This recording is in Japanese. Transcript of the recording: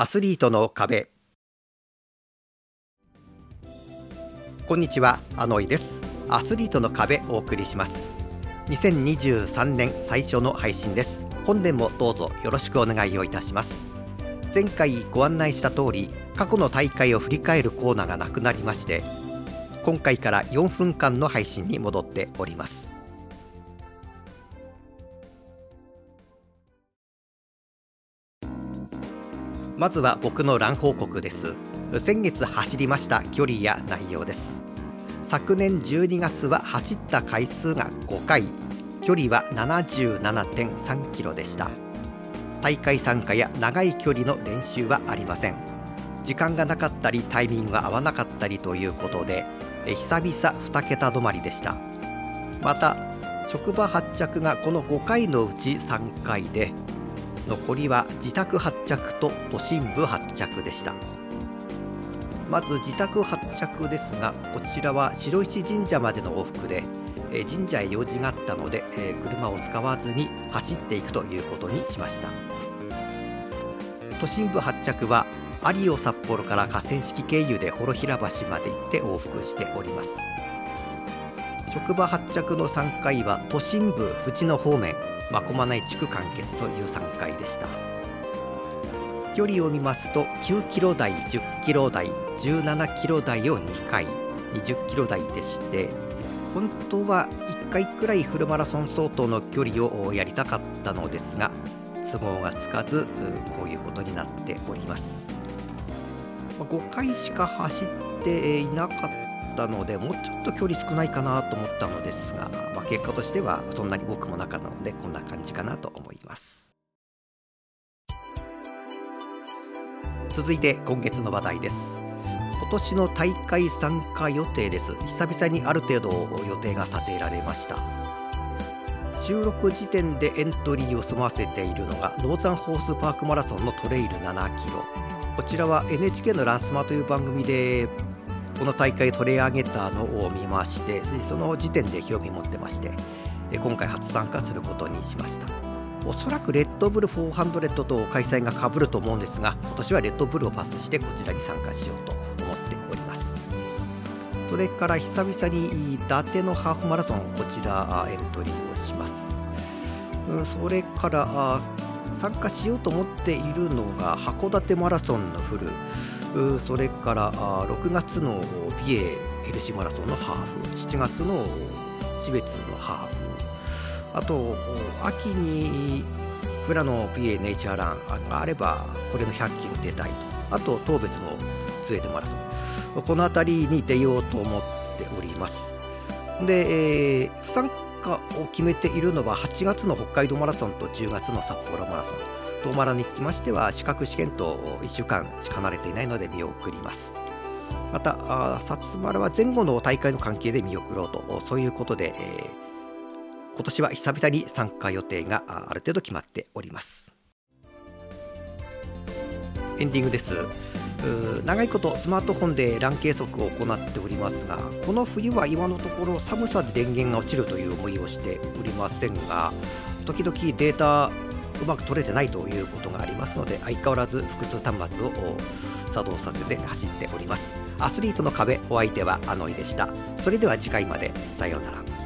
アスリートの壁。こんにちはアノイです。アスリートの壁お送りします。2023年最初の配信です。本年もどうぞよろしくお願いをいたします。前回ご案内した通り過去の大会を振り返るコーナーがなくなりまして今回から4分間の配信に戻っております。まずは僕のラン報告です。先月走りました距離や内容です。昨年12月は走った回数が5回。距離は77.3キロでした。大会参加や長い距離の練習はありません。時間がなかったりタイミングが合わなかったりということで久々2桁止まりでした。また職場発着がこの5回のうち3回で残りは自宅発着と都心部発着でした。まず自宅発着ですがこちらは白石神社までの往復で神社へ用事があったので車を使わずに走っていくということにしました。都心部発着は有尾札幌から河川敷経由で幌平橋まで行って往復しております。職場発着の3回は都心部藤野方面。真駒内地区完結という3回でした。距離を見ますと9キロ台10キロ台17キロ台を2回20キロ台でして本当は1回くらいフルマラソン相当の距離をやりたかったのですが都合がつかずこういうことになっております。5回しか走っていなかったのでもうちょっと距離少ないかなと思ったのですがまあ結果としてはそんなに多くもなかったのでこんな感じかなと思います。続いて今月の話題です。今年の大会参加予定です。久々にある程度予定が立てられました。収録時点でエントリーを済ませているのがノーザンホースパークマラソンのトレイル7キロ。こちらは NHK のランスマという番組でこの大会取り上げたのを見ましてその時点で興味持ってまして今回初参加することにしました。おそらくレッドブル400と開催がかぶると思うんですが今年はレッドブルをパスしてこちらに参加しようと思っております。それから久々に伊達のハーフマラソンこちらエントリーをします。それから参加しようと思っているのが函館マラソンのフル。それから6月の美瑛ヘルシーマラソンのハーフ7月の標別のハーフあと秋に富良野美瑛ネイチャーランがあればこれの100キロ出たいと。あと当別のスウェーデンマラソン。この辺りに出ようと思っております。で、えー、不参加を決めているのは8月の北海道マラソンと10月の札幌マラソン。トーマラにつきましては資格試験と1週間しか離れていないので見送ります。また薩原は前後の大会の関係で見送ろうとそういうことで、えー、今年は久々に参加予定がある程度決まっております。エンディングです。長いことスマートフォンでラン計測を行っておりますがこの冬は今のところ寒さで電源が落ちるという思いをしておりませんが時々データうまく取れてないということがありますので相変わらず複数端末を作動させて走っております。アスリートの壁お相手はあのいでした。それでは次回まで。さようなら。